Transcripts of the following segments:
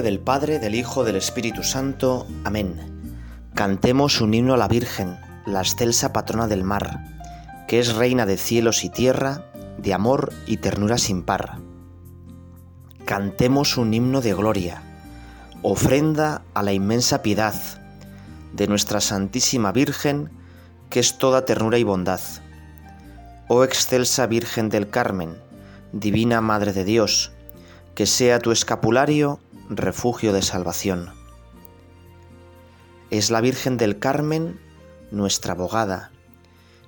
del Padre, del Hijo, del Espíritu Santo. Amén. Cantemos un himno a la Virgen, la excelsa patrona del mar, que es reina de cielos y tierra, de amor y ternura sin par. Cantemos un himno de gloria, ofrenda a la inmensa piedad de nuestra Santísima Virgen, que es toda ternura y bondad. Oh excelsa Virgen del Carmen, Divina Madre de Dios, que sea tu escapulario refugio de salvación. Es la Virgen del Carmen nuestra abogada,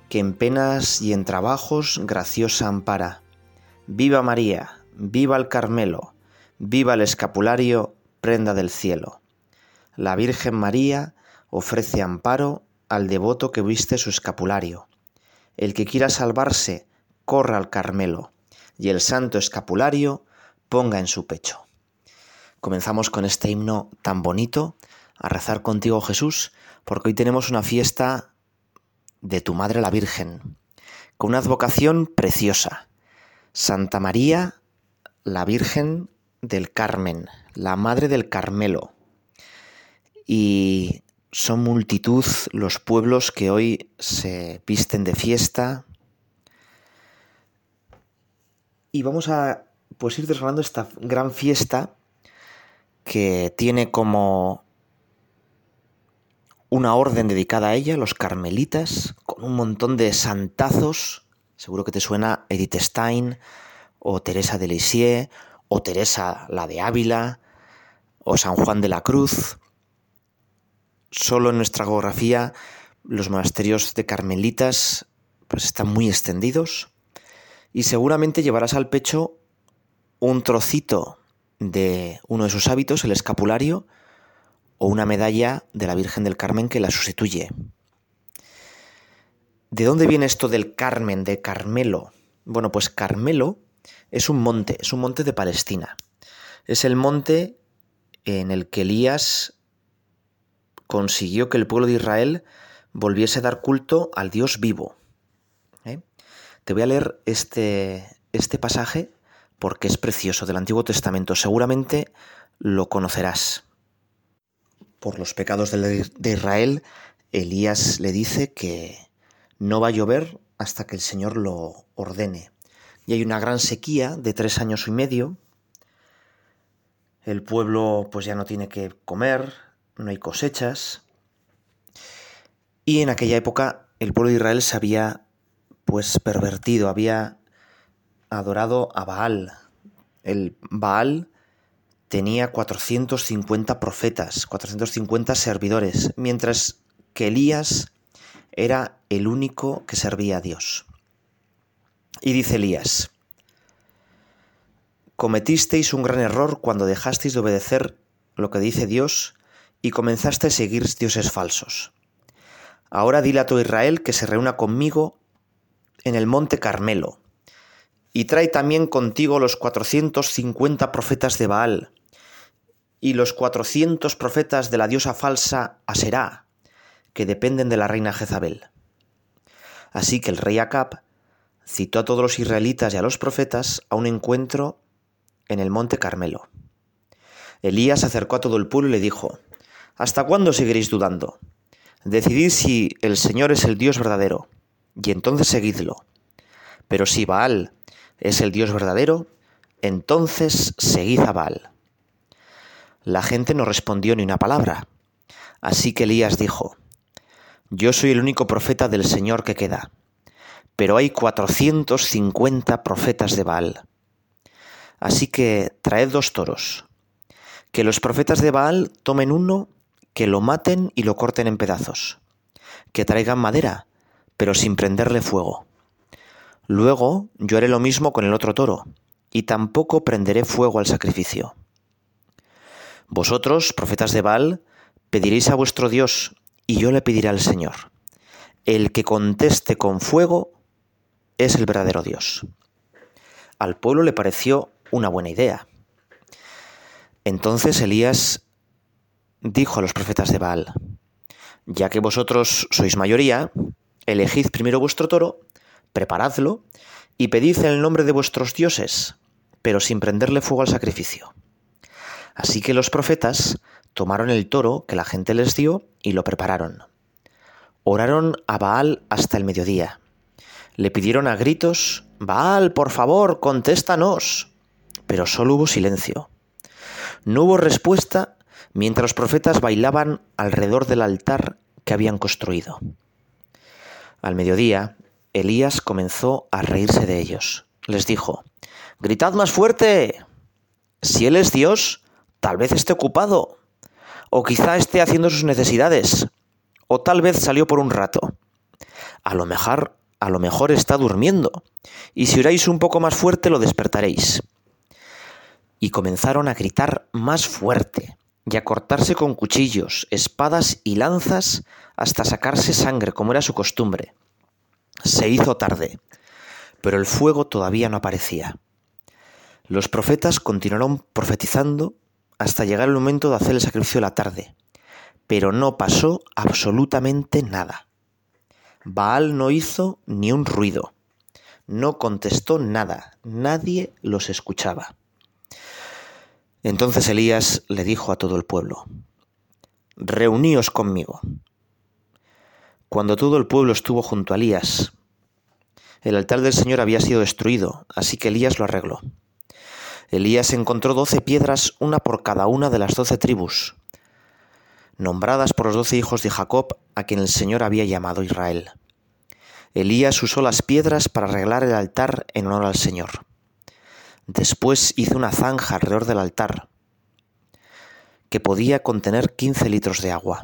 que en penas y en trabajos graciosa ampara. Viva María, viva el Carmelo, viva el escapulario, prenda del cielo. La Virgen María ofrece amparo al devoto que viste su escapulario. El que quiera salvarse, corra al Carmelo, y el santo escapulario ponga en su pecho. Comenzamos con este himno tan bonito, a rezar contigo Jesús, porque hoy tenemos una fiesta de tu Madre la Virgen, con una advocación preciosa. Santa María, la Virgen del Carmen, la Madre del Carmelo. Y son multitud los pueblos que hoy se visten de fiesta. Y vamos a pues ir desgranando esta gran fiesta que tiene como una orden dedicada a ella, los carmelitas, con un montón de santazos. Seguro que te suena Edith Stein o Teresa de Lisieux o Teresa la de Ávila o San Juan de la Cruz. Solo en nuestra geografía los monasterios de carmelitas pues están muy extendidos y seguramente llevarás al pecho un trocito de uno de sus hábitos, el escapulario, o una medalla de la Virgen del Carmen que la sustituye. ¿De dónde viene esto del Carmen, de Carmelo? Bueno, pues Carmelo es un monte, es un monte de Palestina. Es el monte en el que Elías consiguió que el pueblo de Israel volviese a dar culto al Dios vivo. ¿eh? Te voy a leer este, este pasaje porque es precioso del Antiguo Testamento. Seguramente lo conocerás. Por los pecados de Israel, Elías le dice que no va a llover hasta que el Señor lo ordene. Y hay una gran sequía de tres años y medio. El pueblo pues ya no tiene que comer, no hay cosechas. Y en aquella época el pueblo de Israel se había pues pervertido, había adorado a Baal. El Baal tenía 450 profetas, 450 servidores, mientras que Elías era el único que servía a Dios. Y dice Elías, cometisteis un gran error cuando dejasteis de obedecer lo que dice Dios y comenzaste a seguir dioses falsos. Ahora dile a todo Israel que se reúna conmigo en el monte Carmelo, y trae también contigo los cuatrocientos cincuenta profetas de Baal, y los cuatrocientos profetas de la diosa falsa Aserá, que dependen de la reina Jezabel. Así que el rey Acab citó a todos los israelitas y a los profetas a un encuentro en el monte Carmelo. Elías acercó a todo el pueblo y le dijo, ¿Hasta cuándo seguiréis dudando? Decidid si el Señor es el Dios verdadero, y entonces seguidlo. Pero si Baal es el Dios verdadero, entonces seguid a Baal. La gente no respondió ni una palabra. Así que Elías dijo, Yo soy el único profeta del Señor que queda, pero hay cuatrocientos cincuenta profetas de Baal. Así que traed dos toros, que los profetas de Baal tomen uno, que lo maten y lo corten en pedazos, que traigan madera, pero sin prenderle fuego Luego yo haré lo mismo con el otro toro, y tampoco prenderé fuego al sacrificio. Vosotros, profetas de Baal, pediréis a vuestro Dios, y yo le pediré al Señor. El que conteste con fuego es el verdadero Dios. Al pueblo le pareció una buena idea. Entonces Elías dijo a los profetas de Baal, ya que vosotros sois mayoría, elegid primero vuestro toro preparadlo y pedid el nombre de vuestros dioses, pero sin prenderle fuego al sacrificio. Así que los profetas tomaron el toro que la gente les dio y lo prepararon. Oraron a Baal hasta el mediodía. Le pidieron a gritos, Baal, por favor, contéstanos. Pero solo hubo silencio. No hubo respuesta mientras los profetas bailaban alrededor del altar que habían construido. Al mediodía, Elías comenzó a reírse de ellos. Les dijo, Gritad más fuerte. Si Él es Dios, tal vez esté ocupado, o quizá esté haciendo sus necesidades, o tal vez salió por un rato. A lo mejor, a lo mejor está durmiendo, y si oráis un poco más fuerte lo despertaréis. Y comenzaron a gritar más fuerte, y a cortarse con cuchillos, espadas y lanzas hasta sacarse sangre, como era su costumbre. Se hizo tarde, pero el fuego todavía no aparecía. Los profetas continuaron profetizando hasta llegar el momento de hacer el sacrificio la tarde, pero no pasó absolutamente nada. Baal no hizo ni un ruido, no contestó nada, nadie los escuchaba. Entonces Elías le dijo a todo el pueblo, Reuníos conmigo. Cuando todo el pueblo estuvo junto a Elías, el altar del Señor había sido destruido, así que Elías lo arregló. Elías encontró doce piedras, una por cada una de las doce tribus, nombradas por los doce hijos de Jacob, a quien el Señor había llamado Israel. Elías usó las piedras para arreglar el altar en honor al Señor. Después hizo una zanja alrededor del altar, que podía contener quince litros de agua.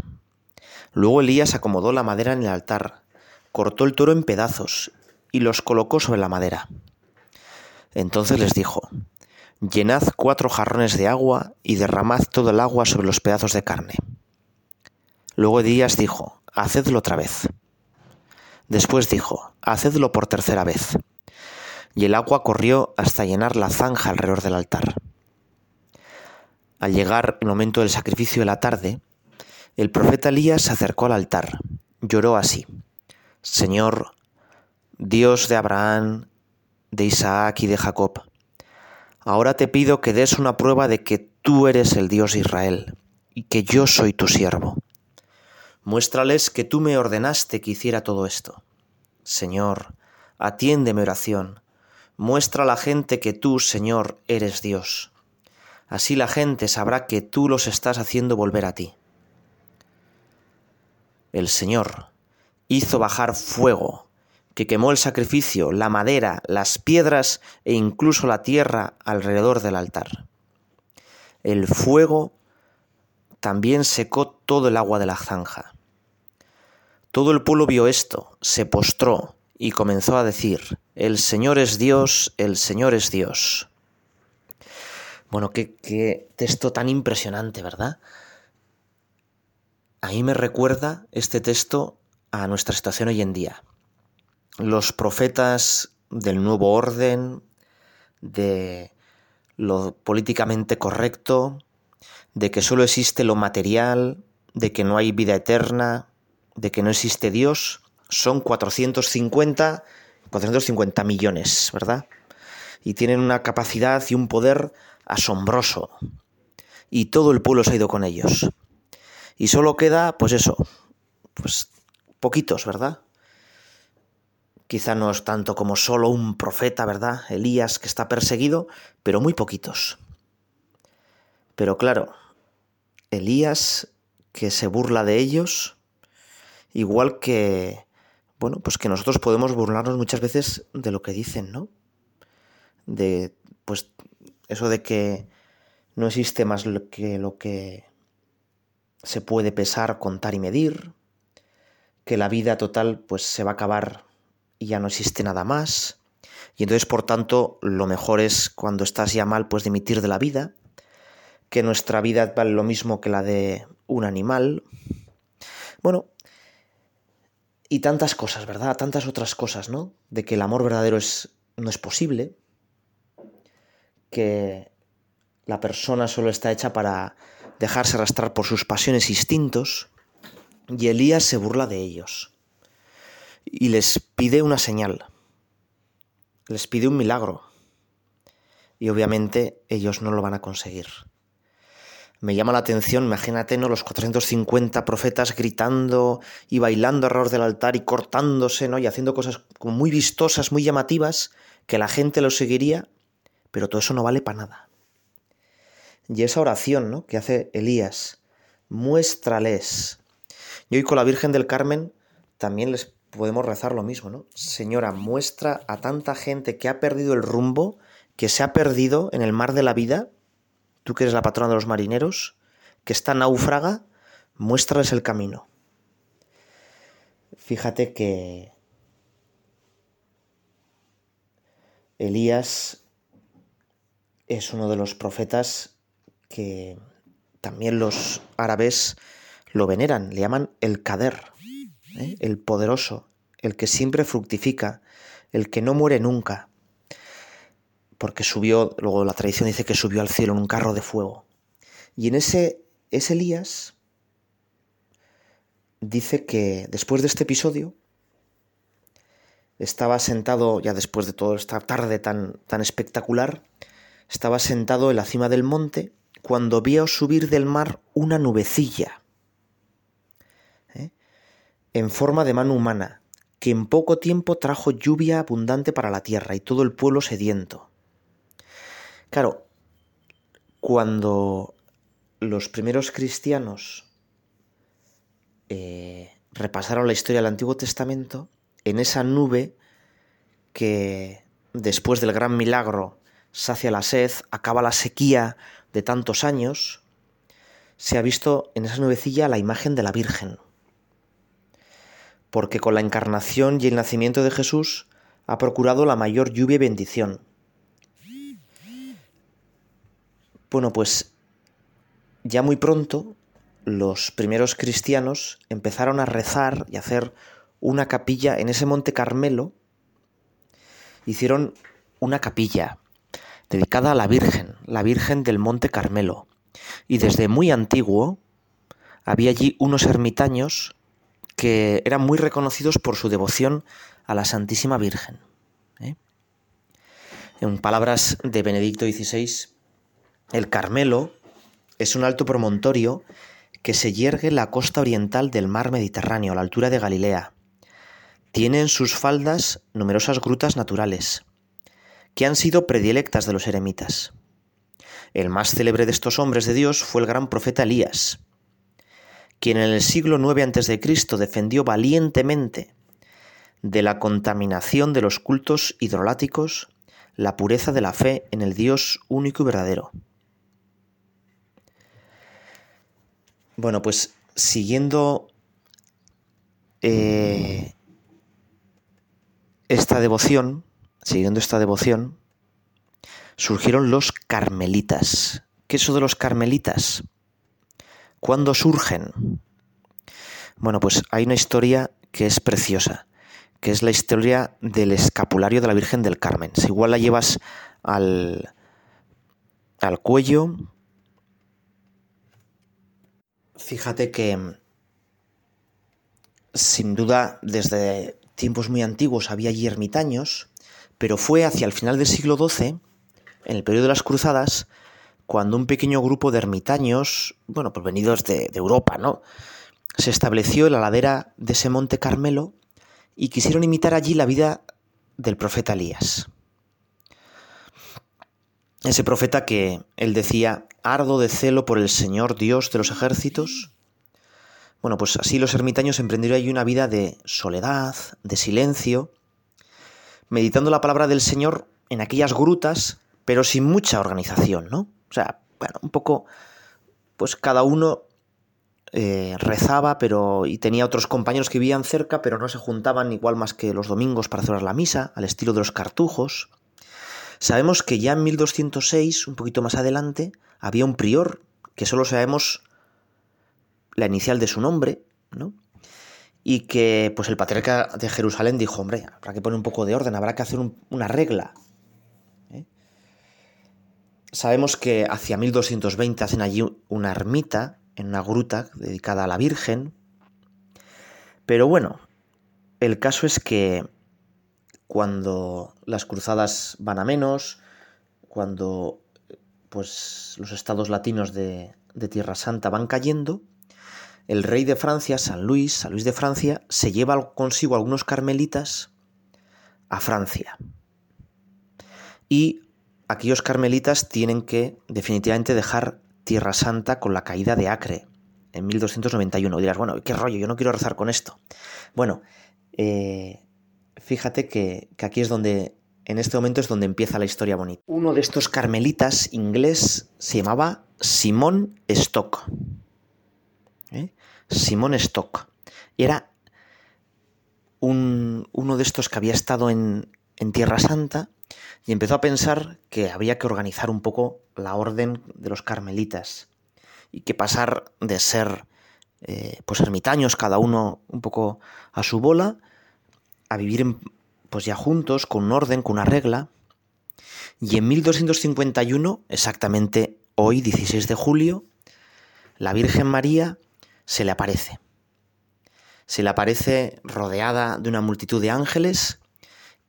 Luego Elías acomodó la madera en el altar, cortó el toro en pedazos y los colocó sobre la madera. Entonces les dijo, Llenad cuatro jarrones de agua y derramad todo el agua sobre los pedazos de carne. Luego Elías dijo, Hacedlo otra vez. Después dijo, Hacedlo por tercera vez. Y el agua corrió hasta llenar la zanja alrededor del altar. Al llegar el momento del sacrificio de la tarde, el profeta Elías se acercó al altar. Lloró así, Señor, Dios de Abraham, de Isaac y de Jacob, Ahora te pido que des una prueba de que tú eres el Dios de Israel y que yo soy tu siervo. Muéstrales que tú me ordenaste que hiciera todo esto. Señor, atiende mi oración. Muestra a la gente que tú, Señor, eres Dios. Así la gente sabrá que tú los estás haciendo volver a ti. El Señor hizo bajar fuego que quemó el sacrificio, la madera, las piedras e incluso la tierra alrededor del altar. El fuego también secó todo el agua de la zanja. Todo el pueblo vio esto, se postró y comenzó a decir, El Señor es Dios, el Señor es Dios. Bueno, qué, qué texto tan impresionante, ¿verdad? A mí me recuerda este texto a nuestra situación hoy en día los profetas del nuevo orden, de lo políticamente correcto, de que solo existe lo material, de que no hay vida eterna, de que no existe Dios, son 450, 450 millones, ¿verdad? Y tienen una capacidad y un poder asombroso. Y todo el pueblo se ha ido con ellos. Y solo queda, pues eso, pues poquitos, ¿verdad? Quizá no es tanto como solo un profeta, ¿verdad? Elías que está perseguido, pero muy poquitos. Pero claro, Elías que se burla de ellos, igual que, bueno, pues que nosotros podemos burlarnos muchas veces de lo que dicen, ¿no? De, pues, eso de que no existe más que lo que se puede pesar, contar y medir, que la vida total, pues, se va a acabar y ya no existe nada más. Y entonces, por tanto, lo mejor es cuando estás ya mal, pues dimitir de la vida, que nuestra vida vale lo mismo que la de un animal. Bueno, y tantas cosas, ¿verdad? Tantas otras cosas, ¿no? De que el amor verdadero es, no es posible, que la persona solo está hecha para dejarse arrastrar por sus pasiones e instintos, y Elías se burla de ellos y les pide una señal, les pide un milagro y obviamente ellos no lo van a conseguir. me llama la atención, imagínate, ¿no? Los 450 profetas gritando y bailando alrededor del altar y cortándose, ¿no? Y haciendo cosas como muy vistosas, muy llamativas, que la gente lo seguiría, pero todo eso no vale para nada. Y esa oración, ¿no? Que hace Elías, muéstrales. Y hoy con la Virgen del Carmen también les podemos rezar lo mismo, ¿no? Señora, muestra a tanta gente que ha perdido el rumbo, que se ha perdido en el mar de la vida, tú que eres la patrona de los marineros, que está náufraga, muéstrales el camino. Fíjate que Elías es uno de los profetas que también los árabes lo veneran, le llaman el Kader, ¿eh? el poderoso, el que siempre fructifica, el que no muere nunca, porque subió, luego la tradición dice que subió al cielo en un carro de fuego. Y en ese, ese Elías dice que después de este episodio, estaba sentado, ya después de toda esta tarde tan, tan espectacular, estaba sentado en la cima del monte cuando vio subir del mar una nubecilla ¿eh? en forma de mano humana, que en poco tiempo trajo lluvia abundante para la tierra y todo el pueblo sediento. Claro, cuando los primeros cristianos eh, repasaron la historia del Antiguo Testamento, en esa nube que después del gran milagro sacia la sed, acaba la sequía de tantos años, se ha visto en esa nubecilla la imagen de la Virgen. Porque con la encarnación y el nacimiento de Jesús ha procurado la mayor lluvia y bendición. Bueno, pues ya muy pronto los primeros cristianos empezaron a rezar y a hacer una capilla en ese monte Carmelo. Hicieron una capilla dedicada a la Virgen, la Virgen del monte Carmelo. Y desde muy antiguo había allí unos ermitaños que eran muy reconocidos por su devoción a la Santísima Virgen. ¿eh? En palabras de Benedicto XVI, el Carmelo es un alto promontorio que se yergue en la costa oriental del mar Mediterráneo, a la altura de Galilea. Tiene en sus faldas numerosas grutas naturales, que han sido predilectas de los eremitas. El más célebre de estos hombres de Dios fue el gran profeta Elías, quien en el siglo IX a.C. defendió valientemente de la contaminación de los cultos hidroláticos la pureza de la fe en el Dios único y verdadero. Bueno, pues siguiendo eh, esta devoción, siguiendo esta devoción, surgieron los carmelitas. ¿Qué es eso de los carmelitas? ¿Cuándo surgen? Bueno, pues hay una historia que es preciosa, que es la historia del escapulario de la Virgen del Carmen. Si igual la llevas al, al cuello, Fíjate que sin duda desde tiempos muy antiguos había allí ermitaños, pero fue hacia el final del siglo XII, en el periodo de las cruzadas, cuando un pequeño grupo de ermitaños, bueno, provenidos de, de Europa, ¿no? Se estableció en la ladera de ese monte Carmelo y quisieron imitar allí la vida del profeta Elías. Ese profeta que él decía, ardo de celo por el Señor Dios de los ejércitos. Bueno, pues así los ermitaños emprendieron allí una vida de soledad, de silencio, meditando la palabra del Señor en aquellas grutas, pero sin mucha organización, ¿no? O sea, bueno, un poco, pues cada uno eh, rezaba, pero y tenía otros compañeros que vivían cerca, pero no se juntaban igual más que los domingos para celebrar la misa, al estilo de los cartujos. Sabemos que ya en 1206, un poquito más adelante, había un prior, que solo sabemos la inicial de su nombre, ¿no? Y que pues el patriarca de Jerusalén dijo, hombre, habrá que poner un poco de orden, habrá que hacer una regla. ¿eh? Sabemos que hacia 1220 hacen allí una ermita, en una gruta dedicada a la Virgen. Pero bueno, el caso es que cuando las cruzadas van a menos, cuando pues los estados latinos de, de Tierra Santa van cayendo, el rey de Francia, San Luis, San Luis de Francia, se lleva consigo algunos carmelitas a Francia. Y aquellos carmelitas tienen que definitivamente dejar Tierra Santa con la caída de Acre en 1291. dirás, bueno, ¿qué rollo? Yo no quiero rezar con esto. Bueno, eh, fíjate que, aquí es donde, en este momento es donde empieza la historia bonita. Uno de estos carmelitas inglés se llamaba Simón Stock. Simón Stock. Era un, uno de estos que había estado en, en Tierra Santa y empezó a pensar que había que organizar un poco la orden de los carmelitas y que pasar de ser eh, pues ermitaños cada uno un poco a su bola a vivir pues ya juntos con un orden, con una regla. Y en 1251, exactamente hoy, 16 de julio, la Virgen María se le aparece. Se le aparece rodeada de una multitud de ángeles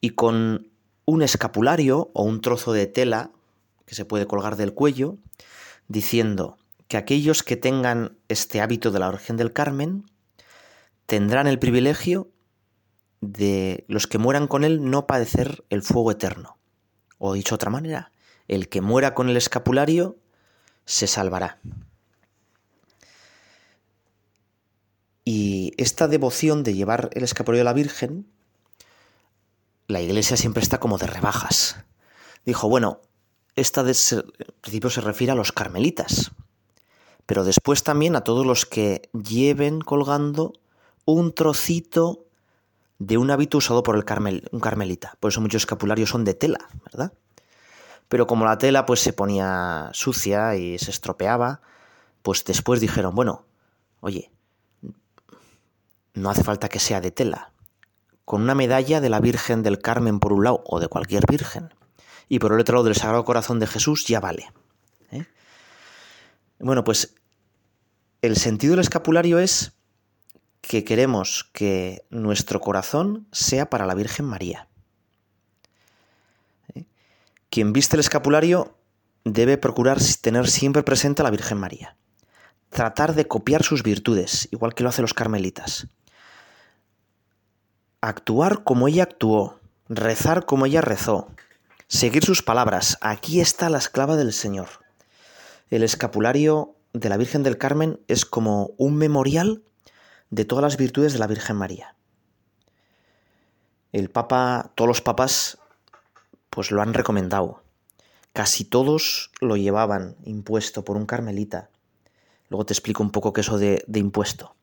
y con un escapulario o un trozo de tela que se puede colgar del cuello, diciendo que aquellos que tengan este hábito de la Virgen del Carmen tendrán el privilegio de los que mueran con él no padecer el fuego eterno. O dicho de otra manera, el que muera con el escapulario se salvará. Y esta devoción de llevar el escapulario a la Virgen, la iglesia siempre está como de rebajas. Dijo, bueno, esta de, en principio se refiere a los carmelitas, pero después también a todos los que lleven colgando un trocito de un hábito usado por el carmel, un carmelita. Por eso muchos escapularios son de tela, ¿verdad? Pero como la tela pues se ponía sucia y se estropeaba, pues después dijeron, bueno, oye, no hace falta que sea de tela. Con una medalla de la Virgen del Carmen por un lado, o de cualquier Virgen, y por el otro lado del Sagrado Corazón de Jesús, ya vale. ¿eh? Bueno, pues el sentido del escapulario es que queremos que nuestro corazón sea para la Virgen María. ¿Eh? Quien viste el escapulario debe procurar tener siempre presente a la Virgen María. Tratar de copiar sus virtudes, igual que lo hacen los carmelitas. Actuar como ella actuó, rezar como ella rezó, seguir sus palabras. Aquí está la esclava del Señor. El escapulario de la Virgen del Carmen es como un memorial de todas las virtudes de la Virgen María. El Papa, todos los papas, pues lo han recomendado. Casi todos lo llevaban impuesto por un carmelita. Luego te explico un poco qué es eso de, impuesto.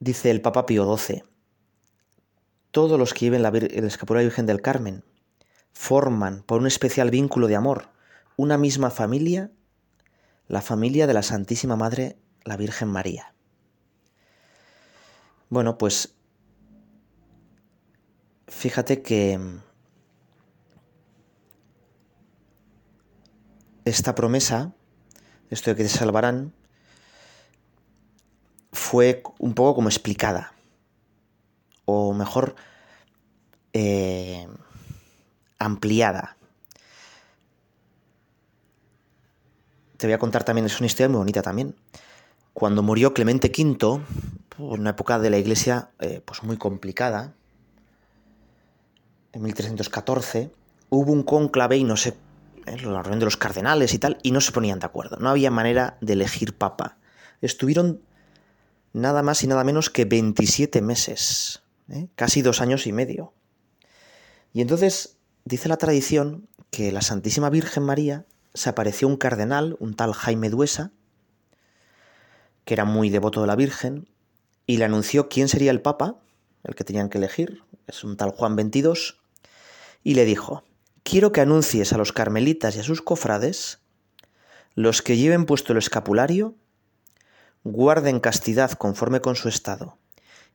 Dice el Papa Pío XII, todos los que lleven la, el escapulario Virgen del Carmen forman por un especial vínculo de amor una misma familia la familia de la Santísima Madre, la Virgen María. Bueno, pues fíjate que esta promesa, esto de que te salvarán, fue un poco como explicada, o mejor, eh, ampliada te voy a contar también, es una historia muy bonita también. Cuando murió Clemente V, en una época de la iglesia eh, pues muy complicada, en 1314, hubo un conclave y no sé, eh, la reunión de los cardenales y tal, y no se ponían de acuerdo. No había manera de elegir papa. Estuvieron nada más y nada menos que 27 meses, ¿eh? casi dos años y medio. Y entonces dice la tradición que la Santísima Virgen María se apareció un cardenal, un tal Jaime Duesa, que era muy devoto de la Virgen, y le anunció quién sería el Papa, el que tenían que elegir, es un tal Juan XXII, y le dijo, quiero que anuncies a los carmelitas y a sus cofrades, los que lleven puesto el escapulario, guarden castidad conforme con su estado,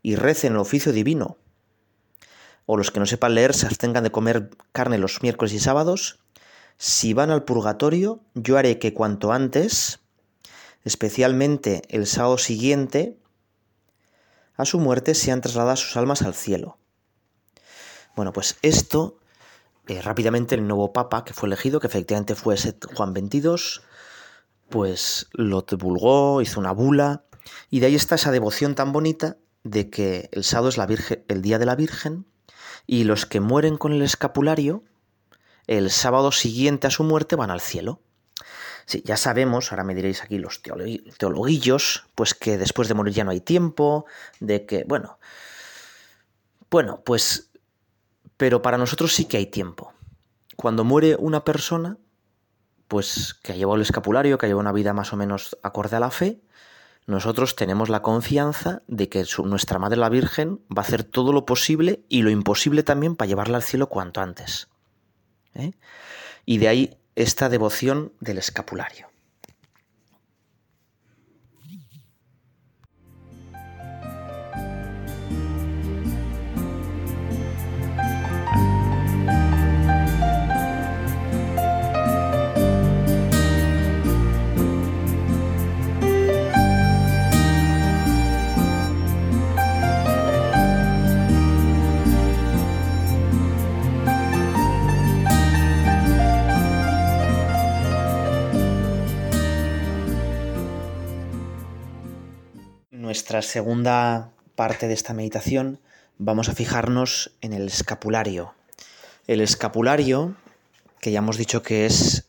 y recen el oficio divino, o los que no sepan leer se abstengan de comer carne los miércoles y sábados, si van al purgatorio, yo haré que cuanto antes, especialmente el sábado siguiente, a su muerte sean trasladadas sus almas al cielo. Bueno, pues esto, eh, rápidamente el nuevo papa que fue elegido, que efectivamente fue Juan XXII, pues lo divulgó, hizo una bula, y de ahí está esa devoción tan bonita de que el sábado es la Virgen, el día de la Virgen, y los que mueren con el escapulario, el sábado siguiente a su muerte van al cielo. Sí, ya sabemos, ahora me diréis aquí los teologuillos, pues que después de morir ya no hay tiempo, de que, bueno, bueno, pues, pero para nosotros sí que hay tiempo. Cuando muere una persona, pues que ha llevado el escapulario, que ha llevado una vida más o menos acorde a la fe, nosotros tenemos la confianza de que nuestra Madre la Virgen va a hacer todo lo posible y lo imposible también para llevarla al cielo cuanto antes. ¿eh? Y de ahí esta devoción del escapulario. Nuestra segunda parte de esta meditación vamos a fijarnos en el escapulario. El escapulario, que ya hemos dicho que es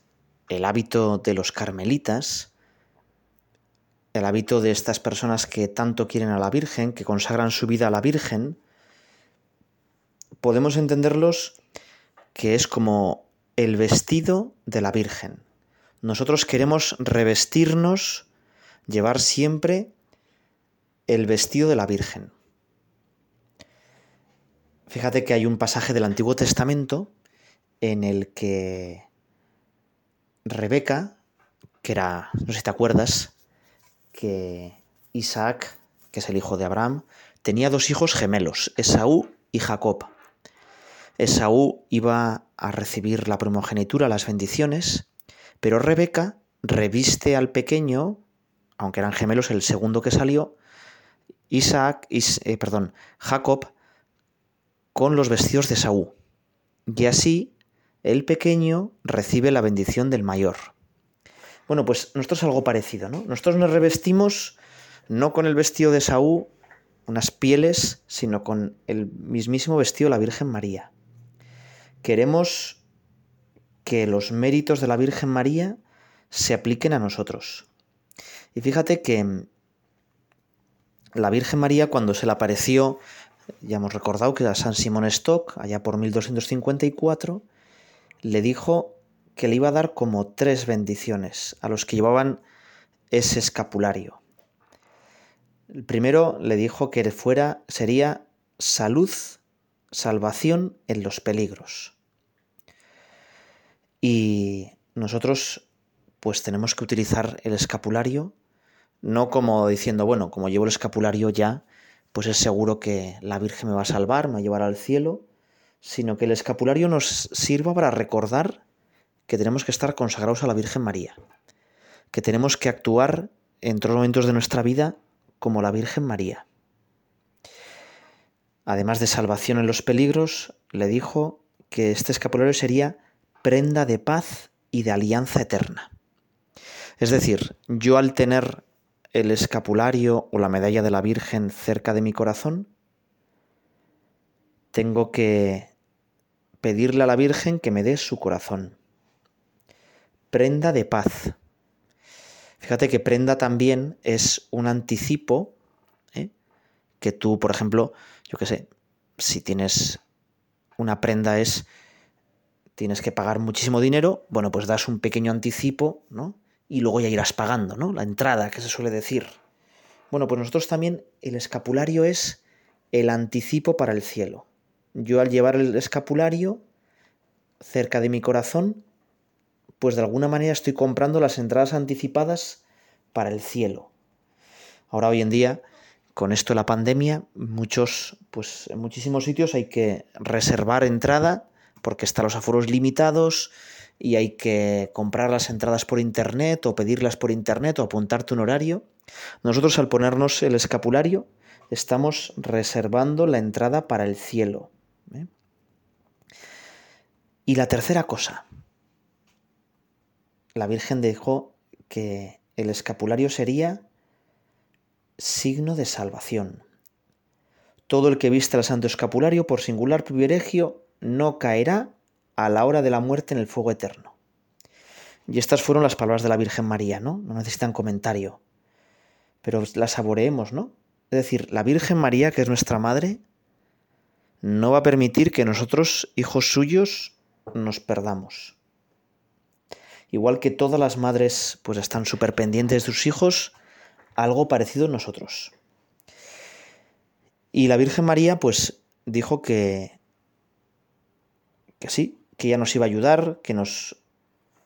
el hábito de los carmelitas, el hábito de estas personas que tanto quieren a la Virgen, que consagran su vida a la Virgen, podemos entenderlos que es como el vestido de la Virgen. Nosotros queremos revestirnos, llevar siempre el vestido de la Virgen. Fíjate que hay un pasaje del Antiguo Testamento en el que Rebeca, que era, no sé si te acuerdas, que Isaac, que es el hijo de Abraham, tenía dos hijos gemelos, Esaú y Jacob. Esaú iba a recibir la primogenitura, las bendiciones, pero Rebeca reviste al pequeño, aunque eran gemelos, el segundo que salió, Isaac, eh, perdón, Jacob con los vestidos de Saúl. Y así el pequeño recibe la bendición del mayor. Bueno, pues nosotros algo parecido, ¿no? Nosotros nos revestimos no con el vestido de Saúl, unas pieles, sino con el mismísimo vestido de la Virgen María. Queremos que los méritos de la Virgen María se apliquen a nosotros. Y fíjate que la Virgen María cuando se le apareció, ya hemos recordado que era San Simón Stock, allá por 1254, le dijo que le iba a dar como tres bendiciones a los que llevaban ese escapulario. El primero le dijo que fuera sería salud, salvación en los peligros. Y nosotros pues tenemos que utilizar el escapulario no como diciendo, bueno, como llevo el escapulario ya, pues es seguro que la Virgen me va a salvar, me va a llevar al cielo, sino que el escapulario nos sirva para recordar que tenemos que estar consagrados a la Virgen María, que tenemos que actuar en todos los momentos de nuestra vida como la Virgen María. Además de salvación en los peligros, le dijo que este escapulario sería prenda de paz y de alianza eterna. Es decir, yo al tener el escapulario o la medalla de la Virgen cerca de mi corazón, tengo que pedirle a la Virgen que me dé su corazón. Prenda de paz. Fíjate que prenda también es un anticipo ¿eh? que tú, por ejemplo, yo qué sé, si tienes una prenda es tienes que pagar muchísimo dinero, bueno, pues das un pequeño anticipo, ¿no? Y luego ya irás pagando, ¿no? La entrada, que se suele decir. Bueno, pues nosotros también el escapulario es el anticipo para el cielo. Yo al llevar el escapulario cerca de mi corazón, pues de alguna manera estoy comprando las entradas anticipadas para el cielo. Ahora hoy en día, con esto de la pandemia, muchos, pues en muchísimos sitios hay que reservar entrada porque están los aforos limitados, y hay que comprar las entradas por internet o pedirlas por internet o apuntarte un horario. Nosotros al ponernos el escapulario estamos reservando la entrada para el cielo. ¿eh? Y la tercera cosa, la Virgen dejó que el escapulario sería signo de salvación. Todo el que viste al santo escapulario por singular privilegio no caerá a la hora de la muerte en el fuego eterno. Y estas fueron las palabras de la Virgen María, ¿no? No necesitan comentario. Pero las saboreemos, ¿no? Es decir, la Virgen María, que es nuestra madre, no va a permitir que nosotros, hijos suyos, nos perdamos. Igual que todas las madres pues están súper pendientes de sus hijos, algo parecido en nosotros. Y la Virgen María pues dijo que que sí, que ella nos iba a ayudar, que nos,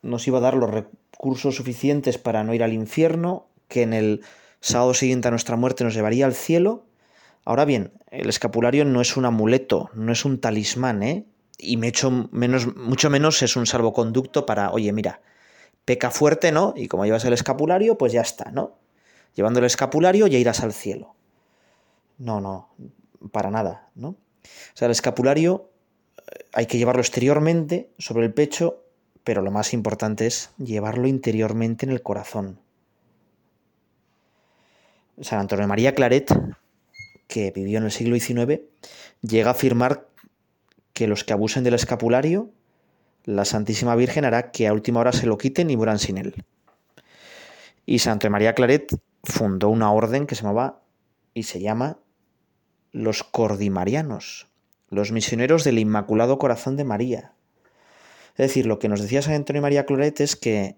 nos iba a dar los recursos suficientes para no ir al infierno, que en el sábado siguiente a nuestra muerte nos llevaría al cielo. Ahora bien, el escapulario no es un amuleto, no es un talismán, ¿eh? Y me menos, mucho menos es un salvoconducto para, oye, mira, peca fuerte, ¿no? Y como llevas el escapulario, pues ya está, ¿no? Llevando el escapulario ya irás al cielo. No, no, para nada, ¿no? O sea, el escapulario hay que llevarlo exteriormente sobre el pecho, pero lo más importante es llevarlo interiormente en el corazón. San Antonio María Claret, que vivió en el siglo XIX, llega a afirmar que los que abusen del escapulario, la Santísima Virgen hará que a última hora se lo quiten y mueran sin él. Y San Antonio María Claret fundó una orden que se llamaba y se llama los Cordimarianos, los misioneros del Inmaculado Corazón de María. Es decir, lo que nos decía San Antonio María Claret es que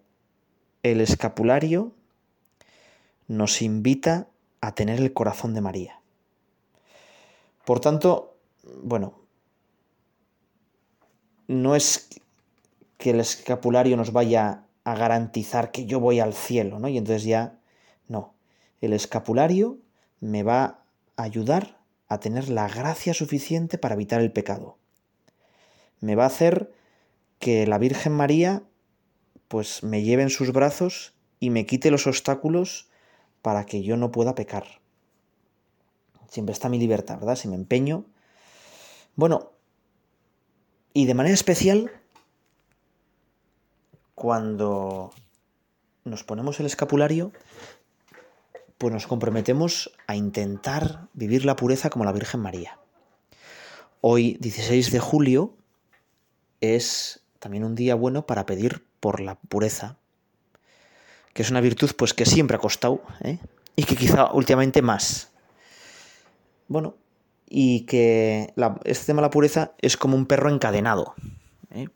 el escapulario nos invita a tener el corazón de María. Por tanto, bueno, no es que el escapulario nos vaya a garantizar que yo voy al cielo, ¿no? Y entonces ya, no. El escapulario me va a ayudar a tener la gracia suficiente para evitar el pecado. Me va a hacer que la Virgen María pues me lleve en sus brazos y me quite los obstáculos para que yo no pueda pecar. Siempre está mi libertad, ¿verdad? Si me empeño. Bueno, y de manera especial, cuando nos ponemos el escapulario, pues nos comprometemos a intentar vivir la pureza como la Virgen María. Hoy, 16 de julio, es también un día bueno para pedir por la pureza, que es una virtud pues que siempre ha costado ¿eh? y que quizá últimamente más. Bueno, y que este tema de la pureza es como un perro encadenado. ¿eh?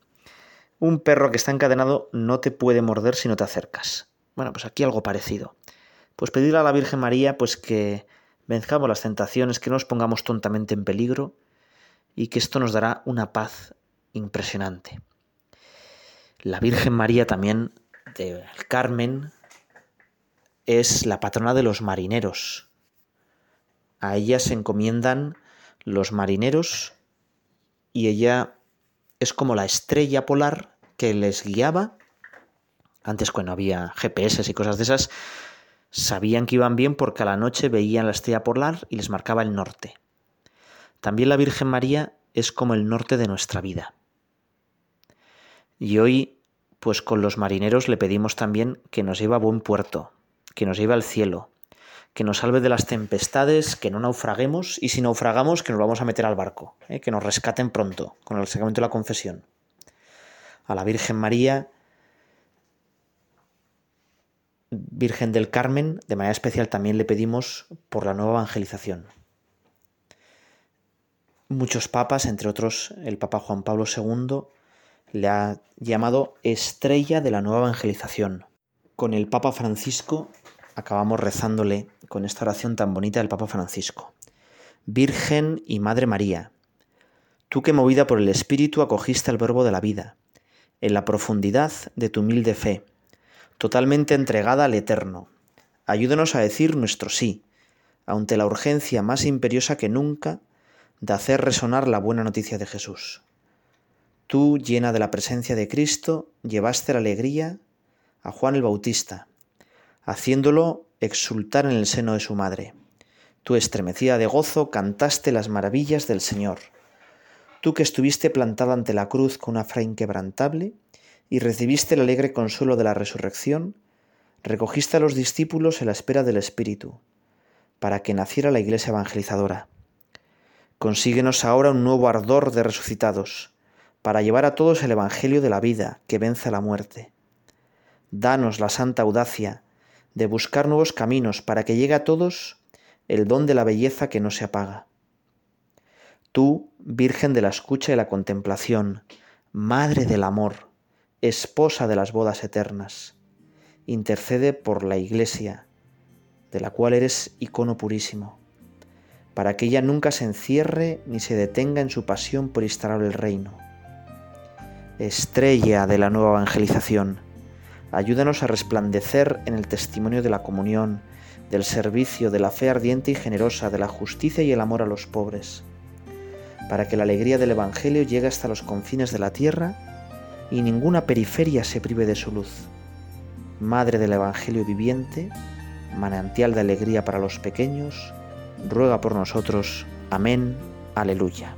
Un perro que está encadenado no te puede morder si no te acercas. Bueno, pues aquí algo parecido. Pues pedirle a la Virgen María pues que venzamos las tentaciones, que no nos pongamos tontamente en peligro y que esto nos dará una paz impresionante. La Virgen María también del Carmen es la patrona de los marineros. A ella se encomiendan los marineros y ella es como la estrella polar que les guiaba. Antes cuando había GPS y cosas de esas, sabían que iban bien porque a la noche veían la estrella polar y les marcaba el norte. También la Virgen María es como el norte de nuestra vida. Y hoy pues con los marineros le pedimos también que nos lleve a buen puerto, que nos lleve al cielo, que nos salve de las tempestades, que no naufraguemos y si naufragamos que nos vamos a meter al barco, ¿eh? que nos rescaten pronto con el sacramento de la confesión. A la Virgen María, Virgen del Carmen, de manera especial también le pedimos por la nueva evangelización. Muchos papas, entre otros el Papa Juan Pablo II, le ha llamado estrella de la nueva evangelización. Con el Papa Francisco acabamos rezándole con esta oración tan bonita del Papa Francisco. Virgen y Madre María, tú que movida por el Espíritu acogiste al Verbo de la vida, en la profundidad de tu humilde fe, totalmente entregada al Eterno, ayúdanos a decir nuestro sí, ante la urgencia más imperiosa que nunca de hacer resonar la buena noticia de Jesús. Tú, llena de la presencia de Cristo, llevaste la alegría a Juan el Bautista, haciéndolo exultar en el seno de su madre. Tú, estremecida de gozo, cantaste las maravillas del Señor. Tú que estuviste plantada ante la cruz con una fe inquebrantable y recibiste el alegre consuelo de la resurrección, recogiste a los discípulos en la espera del Espíritu, para que naciera la iglesia evangelizadora. Consíguenos ahora un nuevo ardor de resucitados, para llevar a todos el Evangelio de la vida que vence la muerte. Danos la santa audacia de buscar nuevos caminos para que llegue a todos el don de la belleza que no se apaga. Tú, Virgen de la escucha y la contemplación, Madre del amor, esposa de las bodas eternas, intercede por la Iglesia, de la cual eres icono purísimo, para que ella nunca se encierre ni se detenga en su pasión por instalar el reino. Estrella de la nueva evangelización, ayúdanos a resplandecer en el testimonio de la comunión, del servicio, de la fe ardiente y generosa, de la justicia y el amor a los pobres, para que la alegría del Evangelio llegue hasta los confines de la tierra y ninguna periferia se prive de su luz. Madre del Evangelio viviente, manantial de alegría para los pequeños, ruega por nosotros. Amén. Aleluya.